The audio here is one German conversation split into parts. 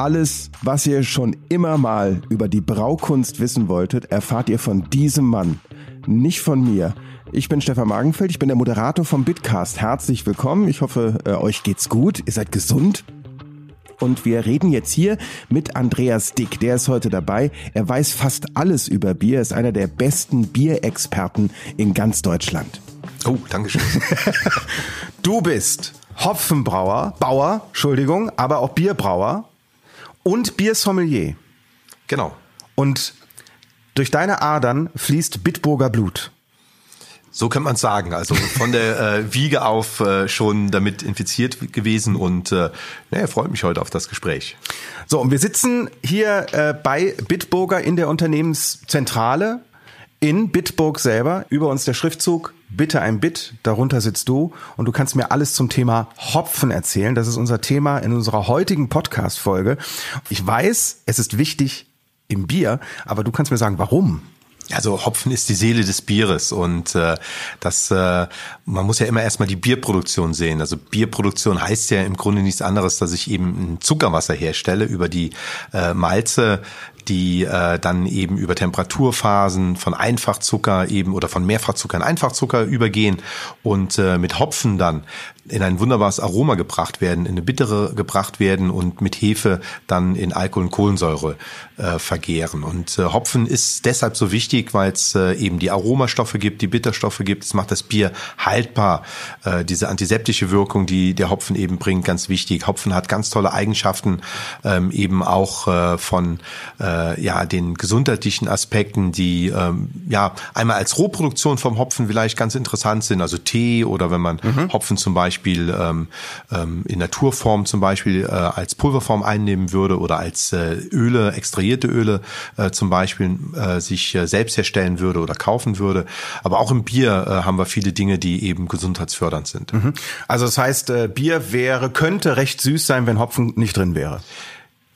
Alles, was ihr schon immer mal über die Braukunst wissen wolltet, erfahrt ihr von diesem Mann. Nicht von mir. Ich bin Stefan Magenfeld, ich bin der Moderator vom Bitcast. Herzlich willkommen. Ich hoffe, äh, euch geht's gut. Ihr seid gesund. Und wir reden jetzt hier mit Andreas Dick. Der ist heute dabei. Er weiß fast alles über Bier, ist einer der besten Bierexperten in ganz Deutschland. Oh, Dankeschön. du bist Hopfenbrauer, Bauer, Entschuldigung, aber auch Bierbrauer und Biersommelier. Genau. Und durch deine Adern fließt Bitburger Blut. So kann man sagen. Also von der äh, Wiege auf äh, schon damit infiziert gewesen und äh, naja, freut mich heute auf das Gespräch. So, und wir sitzen hier äh, bei Bitburger in der Unternehmenszentrale in Bitburg selber. Über uns der Schriftzug Bitte ein Bit, darunter sitzt du und du kannst mir alles zum Thema Hopfen erzählen. Das ist unser Thema in unserer heutigen Podcast-Folge. Ich weiß, es ist wichtig im Bier, aber du kannst mir sagen, warum? Also Hopfen ist die Seele des Bieres und äh, das äh, man muss ja immer erstmal die Bierproduktion sehen. Also Bierproduktion heißt ja im Grunde nichts anderes, dass ich eben ein Zuckerwasser herstelle über die äh, Malze, die äh, dann eben über Temperaturphasen von Einfachzucker eben oder von Mehrfachzucker in Einfachzucker übergehen und äh, mit Hopfen dann in ein wunderbares Aroma gebracht werden, in eine bittere gebracht werden und mit Hefe dann in Alkohol und Kohlensäure äh, vergehren. Und äh, Hopfen ist deshalb so wichtig, weil es äh, eben die Aromastoffe gibt, die Bitterstoffe gibt. Es macht das Bier haltbar. Äh, diese antiseptische Wirkung, die der Hopfen eben bringt, ganz wichtig. Hopfen hat ganz tolle Eigenschaften, ähm, eben auch äh, von äh, ja den gesundheitlichen Aspekten, die ähm, ja einmal als Rohproduktion vom Hopfen vielleicht ganz interessant sind, also Tee oder wenn man mhm. Hopfen zum Beispiel Beispiel ähm, ähm, in Naturform zum Beispiel äh, als Pulverform einnehmen würde oder als äh, Öle, extrahierte Öle äh, zum Beispiel äh, sich äh, selbst herstellen würde oder kaufen würde. Aber auch im Bier äh, haben wir viele Dinge, die eben gesundheitsfördernd sind. Mhm. Also das heißt, äh, Bier wäre, könnte recht süß sein, wenn Hopfen nicht drin wäre.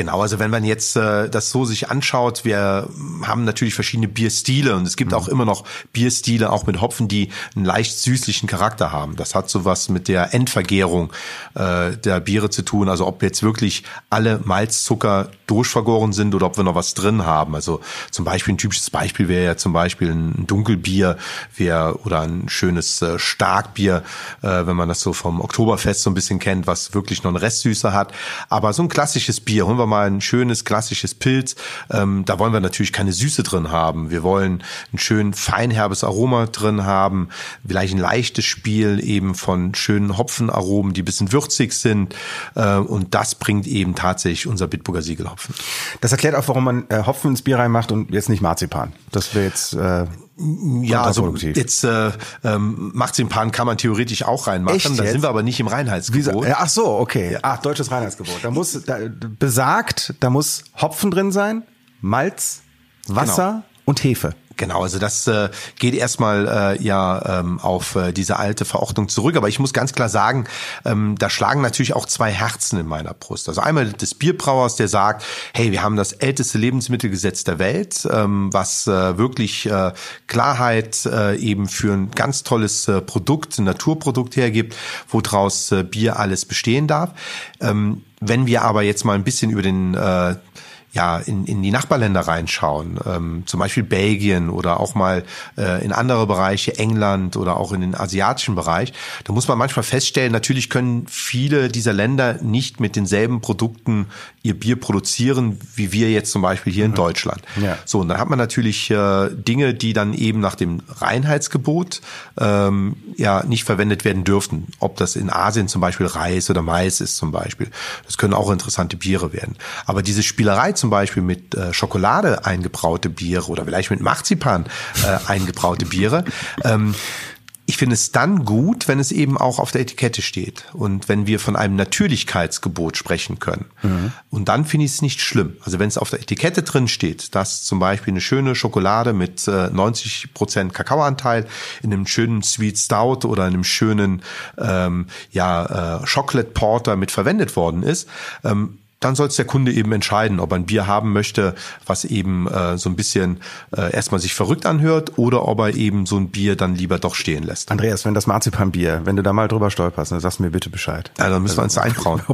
Genau, also wenn man jetzt äh, das so sich anschaut, wir haben natürlich verschiedene Bierstile und es gibt mhm. auch immer noch Bierstile, auch mit Hopfen, die einen leicht süßlichen Charakter haben. Das hat sowas mit der Endvergärung äh, der Biere zu tun. Also ob jetzt wirklich alle Malzzucker durchvergoren sind oder ob wir noch was drin haben. Also zum Beispiel ein typisches Beispiel wäre ja zum Beispiel ein Dunkelbier wär, oder ein schönes äh, Starkbier, äh, wenn man das so vom Oktoberfest so ein bisschen kennt, was wirklich noch eine Restsüße hat. Aber so ein klassisches Bier, holen wir mal ein schönes klassisches Pilz. Ähm, da wollen wir natürlich keine Süße drin haben. Wir wollen ein schön feinherbes Aroma drin haben, vielleicht ein leichtes Spiel eben von schönen Hopfenaromen, die bisschen würzig sind. Äh, und das bringt eben tatsächlich unser Bitburger Siegelhopfen. Das erklärt auch, warum man äh, Hopfen ins Bier reinmacht und jetzt nicht Marzipan. Das wäre jetzt äh ja, also jetzt äh, ähm, Marzipan kann man theoretisch auch reinmachen. Echt da sind wir aber nicht im Reinheitsgebot. Ach so, okay. Ach, deutsches Reinheitsgebot. Da muss da, besagt, da muss Hopfen drin sein, Malz, Wasser genau. und Hefe. Genau, also das äh, geht erstmal äh, ja ähm, auf äh, diese alte Verordnung zurück. Aber ich muss ganz klar sagen, ähm, da schlagen natürlich auch zwei Herzen in meiner Brust. Also einmal des Bierbrauers, der sagt, hey, wir haben das älteste Lebensmittelgesetz der Welt, ähm, was äh, wirklich äh, Klarheit äh, eben für ein ganz tolles äh, Produkt, ein Naturprodukt hergibt, woraus äh, Bier alles bestehen darf. Ähm, wenn wir aber jetzt mal ein bisschen über den äh, ja in, in die Nachbarländer reinschauen, ähm, zum Beispiel Belgien oder auch mal äh, in andere Bereiche, England oder auch in den asiatischen Bereich, da muss man manchmal feststellen, natürlich können viele dieser Länder nicht mit denselben Produkten ihr Bier produzieren, wie wir jetzt zum Beispiel hier in mhm. Deutschland. Ja. So, und dann hat man natürlich äh, Dinge, die dann eben nach dem Reinheitsgebot ähm, ja nicht verwendet werden dürften. Ob das in Asien zum Beispiel Reis oder Mais ist zum Beispiel. Das können auch interessante Biere werden. Aber diese Spielerei zum Beispiel mit äh, Schokolade eingebraute Biere oder vielleicht mit Marzipan äh, eingebraute Biere. Ähm, ich finde es dann gut, wenn es eben auch auf der Etikette steht und wenn wir von einem Natürlichkeitsgebot sprechen können. Mhm. Und dann finde ich es nicht schlimm. Also wenn es auf der Etikette drin steht, dass zum Beispiel eine schöne Schokolade mit äh, 90 Prozent Kakaoanteil in einem schönen Sweet Stout oder einem schönen ähm, ja, äh, Chocolate Porter mit verwendet worden ist, ähm, dann soll es der Kunde eben entscheiden, ob er ein Bier haben möchte, was eben äh, so ein bisschen äh, erstmal sich verrückt anhört oder ob er eben so ein Bier dann lieber doch stehen lässt. Andreas, wenn das Marzipanbier, wenn du da mal drüber stolperst, dann sagst du mir bitte Bescheid. Ja, dann müssen wir uns da eintrauen.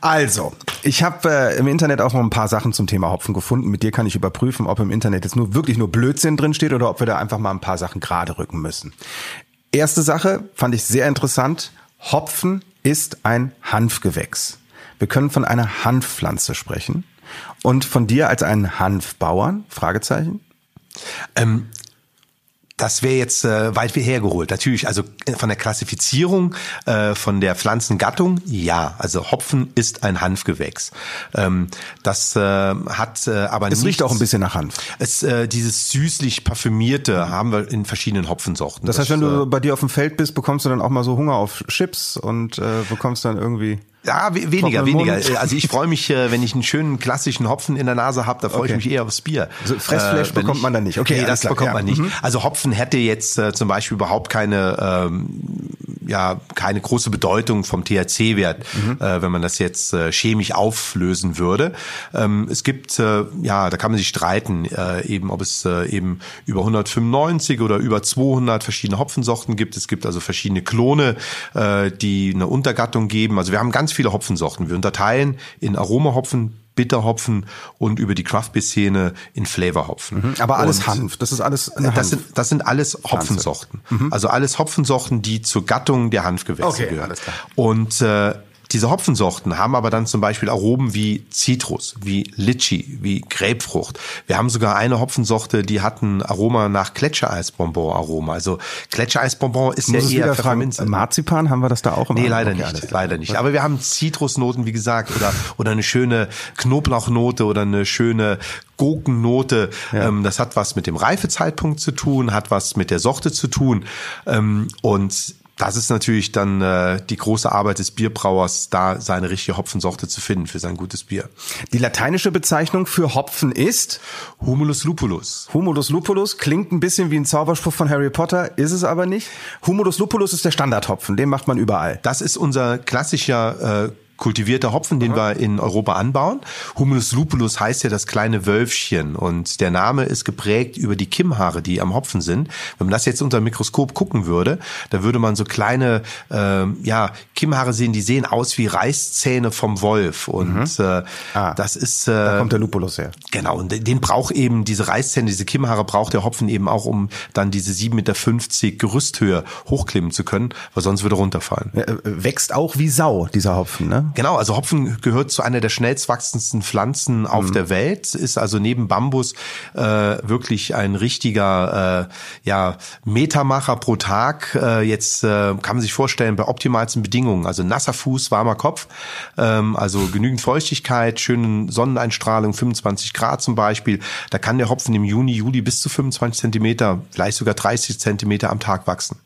Also, ich habe äh, im Internet auch noch ein paar Sachen zum Thema Hopfen gefunden. Mit dir kann ich überprüfen, ob im Internet jetzt nur wirklich nur Blödsinn drin steht oder ob wir da einfach mal ein paar Sachen gerade rücken müssen. Erste Sache fand ich sehr interessant. Hopfen ist ein Hanfgewächs. Wir können von einer Hanfpflanze sprechen. Und von dir als einen Hanfbauern? Fragezeichen. Ähm, das wäre jetzt äh, weit wie hergeholt. Natürlich, also äh, von der Klassifizierung äh, von der Pflanzengattung, ja. Also Hopfen ist ein Hanfgewächs. Ähm, das äh, hat äh, aber Es nichts, riecht auch ein bisschen nach Hanf. Es, äh, dieses süßlich parfümierte haben wir in verschiedenen Hopfensorten. Das heißt, wenn äh, du bei dir auf dem Feld bist, bekommst du dann auch mal so Hunger auf Chips und äh, bekommst dann irgendwie. Ja, we weniger, weniger. Mund. Also ich freue mich, äh, wenn ich einen schönen klassischen Hopfen in der Nase habe, da freue Okay. ich mich eher aufs Bier. Also Fressfleisch Äh, bekommt man dann nicht. Okay, nee, das klar, bekommt ja. man nicht. Mhm. Also Hopfen hätte jetzt äh, zum Beispiel überhaupt keine ähm, ja keine große Bedeutung vom THC-Wert, Mhm. äh, wenn man das jetzt äh, chemisch auflösen würde. Ähm, es gibt äh, ja, da kann man sich streiten, eben ob es eben über 195 oder über 200 verschiedene Hopfensorten gibt. Es gibt also verschiedene Klone, äh, die eine Untergattung geben. Also wir haben ganz viele Hopfensorten. Wir unterteilen in Aromahopfen, Bitterhopfen und über die Craft Beer Szene in Flavorhopfen. Aber alles Und- Hanf. Das ist alles das sind, das sind alles Hopfensorten. Also alles Hopfensorten, die zur Gattung der Hanfgewächse Okay, gehören. Und äh, diese Hopfensorten haben aber dann zum Beispiel Aromen wie Zitrus, wie Litchi, wie Grapefrucht. Wir haben sogar eine Hopfensorte, die hat ein Aroma nach Gletschereisbonbon-Aroma. Also Gletschereisbonbon ist muss ja eher Pfefferminze. Marzipan haben wir das da auch im Nee, leider Okay, nicht, leider nicht. Aber wir haben Zitrusnoten, wie gesagt, oder, oder eine schöne Knoblauchnote oder eine schöne Gurkennote. Ähm, das hat was mit dem Reifezeitpunkt zu tun, hat was mit der Sorte zu tun. Ähm, und das ist natürlich dann äh, die große Arbeit des Bierbrauers, da seine richtige Hopfensorte zu finden für sein gutes Bier. Die lateinische Bezeichnung für Hopfen ist Humulus lupulus. Humulus lupulus. Klingt ein bisschen wie ein Zauberspruch von Harry Potter, ist es aber nicht. Humulus lupulus ist der Standardhopfen, den macht man überall. Das ist unser klassischer äh, kultivierter Hopfen, den wir in Europa anbauen. Humulus lupulus heißt ja das kleine Wölfchen und der Name ist geprägt über die Kimmhaare, die am Hopfen sind. Wenn man das jetzt unter dem Mikroskop gucken würde, da würde man so kleine äh, ja, Kimmhaare sehen, die sehen aus wie Reißzähne vom Wolf und äh, Ah, das ist Da äh, kommt der Lupulus her. Genau, und den braucht eben, diese Reißzähne, diese Kimmhaare braucht der Hopfen eben auch, um dann diese 7,50 Meter Gerüsthöhe hochklimmen zu können, weil sonst würde er runterfallen. Er, äh, wächst auch wie Sau, dieser Hopfen, ne? Genau, also Hopfen gehört zu einer der schnellst wachsendsten Pflanzen auf Mhm. der Welt, ist also neben Bambus äh, wirklich ein richtiger äh, ja, Metermacher pro Tag. Äh, jetzt äh, kann man sich vorstellen, bei optimalsten Bedingungen, also nasser Fuß, warmer Kopf, ähm, also genügend Feuchtigkeit, schönen Sonneneinstrahlung, 25 Grad zum Beispiel, da kann der Hopfen im Juni, Juli bis zu 25 Zentimeter, vielleicht sogar 30 Zentimeter am Tag wachsen.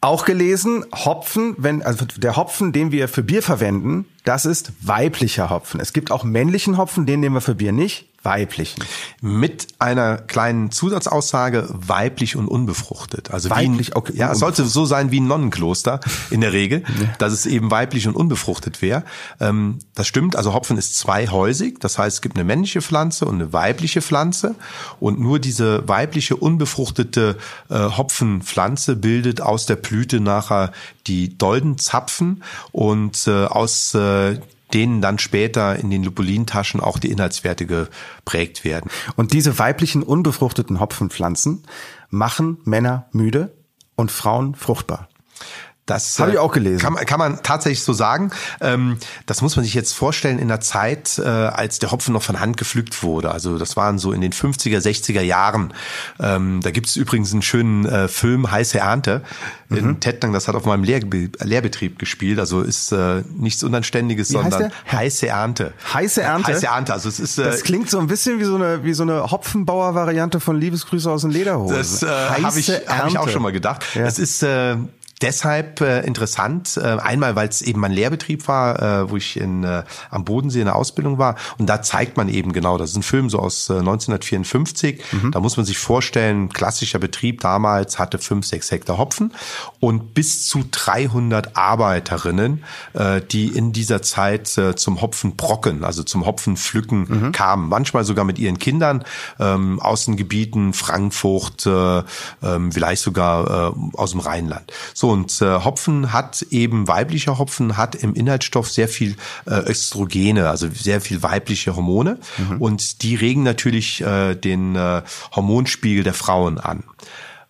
Auch gelesen, Hopfen, wenn, also der Hopfen, den wir für Bier verwenden, das ist weiblicher Hopfen. Es gibt auch männlichen Hopfen, den nehmen wir für Bier nicht, weiblichen. Mit einer kleinen Zusatzaussage weiblich und unbefruchtet. Also Weiblich, wie okay, ja, es sollte so sein wie ein Nonnenkloster in der Regel, dass es eben weiblich und unbefruchtet wäre. Ähm, das stimmt, also Hopfen ist zweihäusig, das heißt, es gibt eine männliche Pflanze und eine weibliche Pflanze und nur diese weibliche unbefruchtete äh, Hopfenpflanze bildet aus der Blüte nachher die Doldenzapfen und äh, aus äh, denen dann später in den Lupulintaschen auch die Inhaltswerte geprägt werden. Und diese weiblichen unbefruchteten Hopfenpflanzen machen Männer müde und Frauen fruchtbar. Das Habe ich äh, auch gelesen. Kann, man- kann man tatsächlich so sagen. Ähm, das muss man sich jetzt vorstellen in der Zeit, äh, als der Hopfen noch von Hand gepflückt wurde. Also das waren so in den 50er, 60er Jahren. Ähm, da gibt es übrigens einen schönen äh, Film Heiße Ernte Mhm. in Tettnang. Das hat auf meinem Lehrbe Lehrbetrieb gespielt. Also ist äh, nichts Unanständiges, Wie sondern der? Heiße Ernte. Heiße Ernte? Heiße Ernte. Also es ist äh, Das klingt so ein bisschen wie so eine, wie so eine Hopfenbauer-Variante von Liebesgrüße aus den Lederhosen. Das äh, habe ich, hab ich auch schon mal gedacht. Ja. Es ist äh, deshalb äh, interessant. Äh, einmal, weil es eben mein Lehrbetrieb war, äh, wo ich in, äh, am Bodensee in der Ausbildung war. Und da zeigt man eben genau, das ist ein Film so aus äh, 1954. Mhm. Da muss man sich vorstellen, klassischer Betrieb damals hatte fünf, sechs Hektar Hopfen und bis zu 300 Arbeiterinnen, äh, die in dieser Zeit äh, zum Hopfenbrocken, also zum Hopfenpflücken mhm. kamen. Manchmal sogar mit ihren Kindern ähm, aus den Gebieten Frankfurt, äh, äh, vielleicht sogar äh, aus dem Rheinland. So und äh, Hopfen hat eben, weiblicher Hopfen hat im Inhaltsstoff sehr viel äh, Östrogene, also sehr viel weibliche Hormone. Mhm. Und die regen natürlich äh, den äh, Hormonspiegel der Frauen an.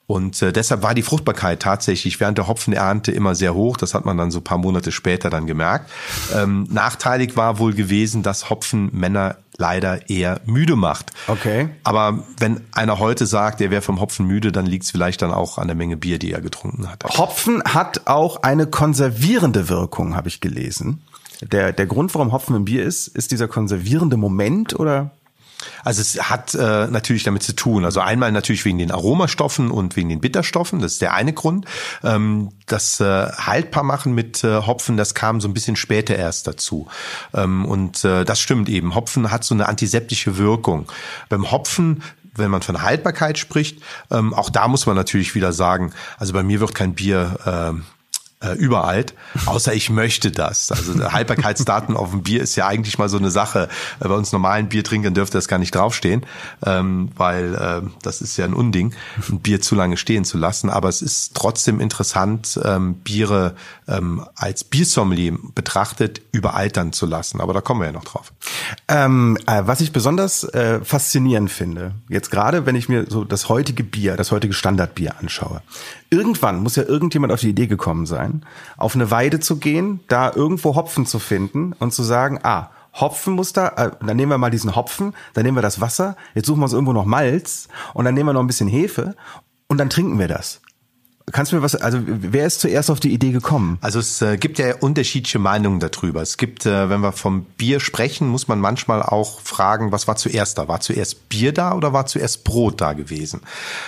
Und äh, deshalb war die Fruchtbarkeit tatsächlich während der Hopfenernte immer sehr hoch. Das hat man dann so paar Monate später dann gemerkt. Ähm, nachteilig war wohl gewesen, dass Hopfen Männer leider eher müde macht. Okay. Aber wenn einer heute sagt, er wäre vom Hopfen müde, dann liegt es vielleicht dann auch an der Menge Bier, die er getrunken hat. Hopfen hat auch eine konservierende Wirkung, habe ich gelesen. Der, der Grund, warum Hopfen im Bier ist, ist dieser konservierende Moment oder? Also es hat äh, natürlich damit zu tun. Also einmal natürlich wegen den Aromastoffen und wegen den Bitterstoffen. Das ist der eine Grund. Ähm, das äh, haltbar machen mit äh, Hopfen, das kam so ein bisschen später erst dazu. Ähm, und äh, das stimmt eben. Hopfen hat so eine antiseptische Wirkung. Beim Hopfen wenn man von Haltbarkeit spricht, ähm, auch da muss man natürlich wieder sagen, also bei mir wird kein Bier äh, äh, überalt, außer ich möchte das. Also Haltbarkeitsdaten auf dem Bier ist ja eigentlich mal so eine Sache. Äh, bei uns normalen Biertrinkern dürfte das gar nicht draufstehen, ähm, weil äh, das ist ja ein Unding, ein Bier zu lange stehen zu lassen. Aber es ist trotzdem interessant, ähm, Biere ähm, als Biersommelier betrachtet überaltern zu lassen. Aber da kommen wir ja noch drauf. Ähm, äh, was ich besonders äh, faszinierend finde, jetzt gerade wenn ich mir so das heutige Bier, das heutige Standardbier anschaue, irgendwann muss ja irgendjemand auf die Idee gekommen sein, auf eine Weide zu gehen, da irgendwo Hopfen zu finden und zu sagen, ah, Hopfenmuster, äh, dann nehmen wir mal diesen Hopfen, dann nehmen wir das Wasser, jetzt suchen wir uns irgendwo noch Malz und dann nehmen wir noch ein bisschen Hefe und dann trinken wir das. Kannst du mir was, also wer ist zuerst auf die Idee gekommen? Also es äh, gibt ja unterschiedliche Meinungen darüber. Es gibt, äh, wenn wir vom Bier sprechen, muss man manchmal auch fragen, was war zuerst da? War zuerst Bier da oder war zuerst Brot da gewesen?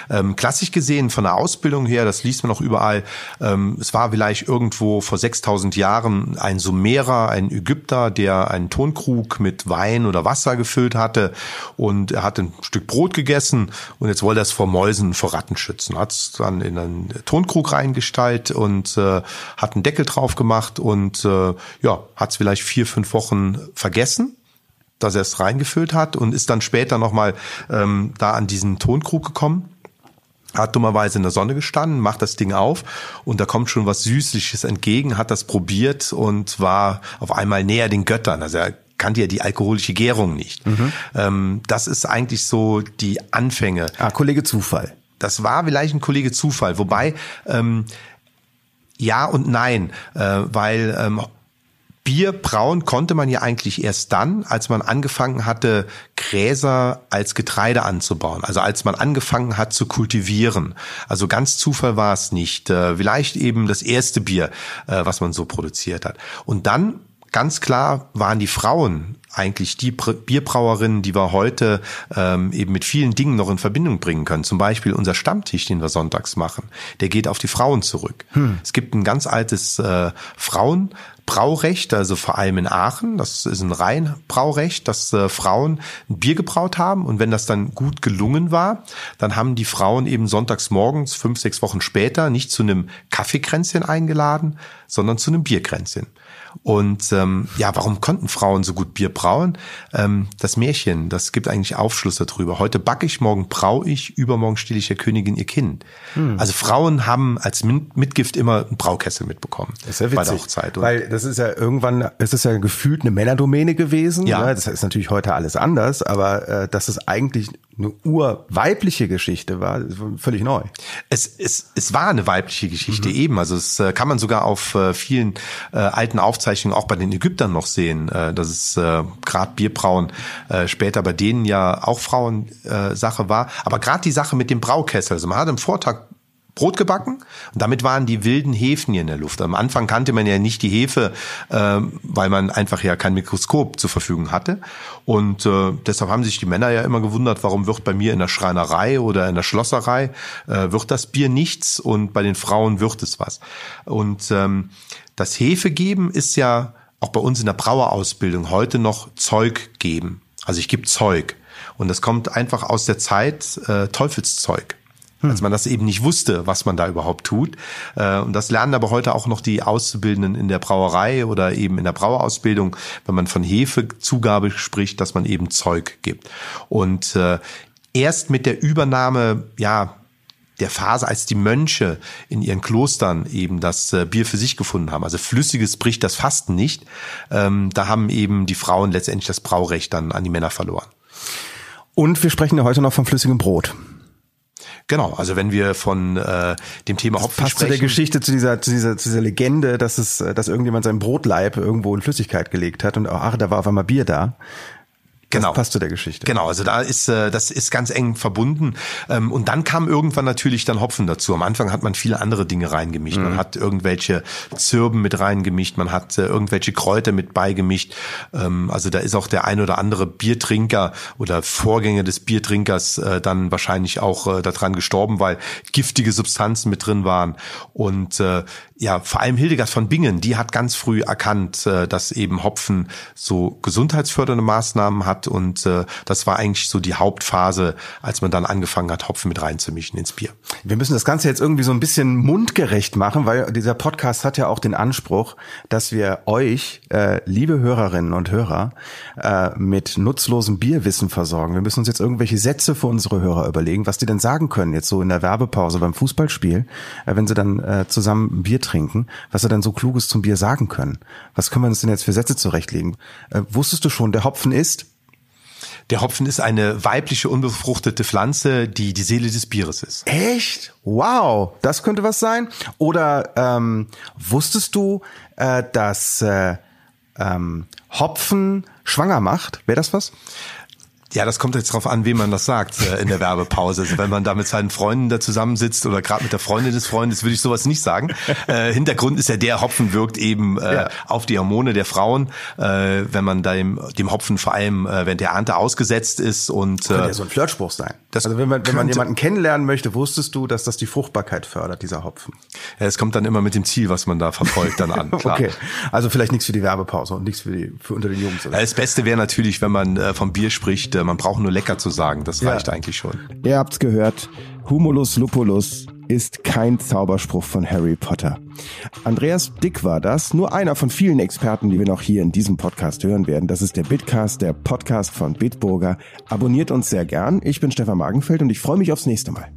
Ähm, klassisch gesehen von der Ausbildung her, das liest man auch überall, ähm, es war vielleicht irgendwo vor 6000 Jahren ein Sumerer, ein Ägypter, der einen Tonkrug mit Wein oder Wasser gefüllt hatte und er hat ein Stück Brot gegessen und jetzt wollte er es vor Mäusen, vor Ratten schützen. Hat es dann in ein Tonkrug reingestaltet und äh, hat einen Deckel drauf gemacht und äh, ja, hat es vielleicht vier, fünf Wochen vergessen dass er es reingefüllt hat und ist dann später nochmal ähm, da an diesen Tonkrug gekommen hat dummerweise in der Sonne gestanden, macht das Ding auf und da kommt schon was Süßliches entgegen, hat das probiert und war auf einmal näher den Göttern. Also er kannte ja die alkoholische Gärung nicht. Mhm. Ähm, das ist eigentlich so die Anfänge. Ah, Kollege Zufall. Das war vielleicht ein Kollege Zufall, wobei ähm, ja und nein, äh, weil ähm, Bier brauen konnte man ja eigentlich erst dann, als man angefangen hatte, Gräser als Getreide anzubauen. Also als man angefangen hat zu kultivieren. Also ganz Zufall war es nicht. Äh, vielleicht eben das erste Bier, äh, was man so produziert hat. Und dann ganz klar waren die Frauen eigentlich die Bierbrauerinnen, die wir heute ähm, eben mit vielen Dingen noch in Verbindung bringen können. Zum Beispiel unser Stammtisch, den wir sonntags machen, der geht auf die Frauen zurück. Hm. Es gibt ein ganz altes äh, Frauenbraurecht, also vor allem in Aachen. Das ist ein Rheinbraurecht, dass äh, Frauen ein Bier gebraut haben und wenn das dann gut gelungen war, dann haben die Frauen eben sonntags morgens, fünf, sechs Wochen später, nicht zu einem Kaffeekränzchen eingeladen, sondern zu einem Bierkränzchen. Und ähm, ja, warum konnten Frauen so gut Bier brauen? Ähm, das Märchen, das gibt eigentlich Aufschluss darüber. Heute backe ich, morgen brau ich, übermorgen stille ich der Königin ihr Kind. Hm. Also Frauen haben als Mitgift immer einen Braukessel mitbekommen. Das ist ja witzig, bei der Hochzeit. Weil das ist ja irgendwann, es ist ja gefühlt eine Männerdomäne gewesen. Ja. Ne? Das ist natürlich heute alles anders, aber äh, das ist eigentlich eine urweibliche Geschichte war, völlig neu. Es, es, es war eine weibliche Geschichte mhm. eben. Also es äh, kann man sogar auf äh, vielen äh, alten Aufzeichnungen auch bei den Ägyptern noch sehen, äh, dass es äh, gerade Bierbrauen äh, später bei denen ja auch Frauensache äh, Sache war. Aber gerade die Sache mit dem Braukessel, also man hat im Vortag Brot gebacken und damit waren die wilden Hefen hier in der Luft. Am Anfang kannte man ja nicht die Hefe, äh, weil man einfach ja kein Mikroskop zur Verfügung hatte. Und äh, deshalb haben sich die Männer ja immer gewundert, warum wird bei mir in der Schreinerei oder in der Schlosserei äh, wird das Bier nichts und bei den Frauen wird es was. Und ähm, das Hefe geben ist ja auch bei uns in der Brauerausbildung heute noch Zeug geben. Also ich gebe Zeug. Und das kommt einfach aus der Zeit äh, Teufelszeug. Als man das eben nicht wusste, was man da überhaupt tut. Äh, und das lernen aber heute auch noch die Auszubildenden in der Brauerei oder eben in der Brauerausbildung, wenn man von Hefezugabe spricht, dass man eben Zeug gibt. Und äh, erst mit der Übernahme, ja, der Phase, als die Mönche in ihren Klostern eben das äh, Bier für sich gefunden haben. Also flüssiges bricht das Fasten nicht. Ähm, da haben eben die Frauen letztendlich das Braurecht dann an die Männer verloren. Und wir sprechen ja heute noch vom flüssigem Brot. Genau, also wenn wir von äh, dem Thema das Hopfen passt sprechen. zu der Geschichte, zu dieser, zu dieser, zu dieser Legende, dass es, dass irgendjemand seinen Brotleib irgendwo in Flüssigkeit gelegt hat und ach, da war auf einmal Bier da. Genau. Das passt zu der Geschichte. Genau, also da ist äh, das ist ganz eng verbunden. Ähm, und dann kam irgendwann natürlich dann Hopfen dazu. Am Anfang hat man viele andere Dinge reingemischt. Mhm. Man hat irgendwelche Zirben mit reingemischt, man hat äh, irgendwelche Kräuter mit beigemischt. Ähm, also da ist auch der ein oder andere Biertrinker oder Vorgänger des Biertrinkers äh, dann wahrscheinlich auch äh, daran gestorben, weil giftige Substanzen mit drin waren. Und äh, ja, vor allem Hildegard von Bingen, die hat ganz früh erkannt, äh, dass eben Hopfen so gesundheitsfördernde Maßnahmen hat und äh, das war eigentlich so die Hauptphase, als man dann angefangen hat, Hopfen mit reinzumischen ins Bier. Wir müssen das Ganze jetzt irgendwie so ein bisschen mundgerecht machen, weil dieser Podcast hat ja auch den Anspruch, dass wir euch, äh, liebe Hörerinnen und Hörer, mit nutzlosem Bierwissen versorgen. Wir müssen uns jetzt irgendwelche Sätze für unsere Hörer überlegen, was die denn sagen können, jetzt so in der Werbepause beim Fußballspiel, wenn sie dann zusammen Bier trinken, was sie dann so Kluges zum Bier sagen können. Was können wir uns denn jetzt für Sätze zurechtlegen? Äh, wusstest du schon, der Hopfen ist? Der Hopfen ist eine weibliche, unbefruchtete Pflanze, die die Seele des Bieres ist. Echt? Wow, das könnte was sein. Oder ähm, wusstest du, äh, dass äh, ähm, Hopfen schwanger macht? Wäre das was? Ja, das kommt jetzt drauf an, wem man das sagt äh, in der Werbepause. Also wenn man da mit seinen Freunden da zusammensitzt oder gerade mit der Freundin des Freundes, würde ich sowas nicht sagen. Äh, Hintergrund ist ja der Hopfen wirkt eben äh, ja. auf die Hormone der Frauen, äh, wenn man da dem, dem Hopfen vor allem äh, während der Ernte ausgesetzt ist und äh, könnte ja so ein Flirtspruch sein. Das also wenn man wenn man jemanden kennenlernen möchte, wusstest du, dass das die Fruchtbarkeit fördert, dieser Hopfen. Ja, es kommt dann immer mit dem Ziel, was man da verfolgt, dann an. Klar. okay, also vielleicht nichts für die Werbepause und nichts für die für unter den Jungs. Oder? Das Beste wäre natürlich, wenn man äh, vom Bier spricht man braucht nur lecker zu sagen. Das reicht ja. eigentlich schon. Ihr habt's gehört. Humulus lupulus ist kein Zauberspruch von Harry Potter. Andreas Dick war das, nur einer von vielen Experten, die wir noch hier in diesem Podcast hören werden. Das ist der Bitcast, der Podcast von Bitburger. Abonniert uns sehr gern. Ich bin Stefan Magenfeld und ich freue mich aufs nächste Mal.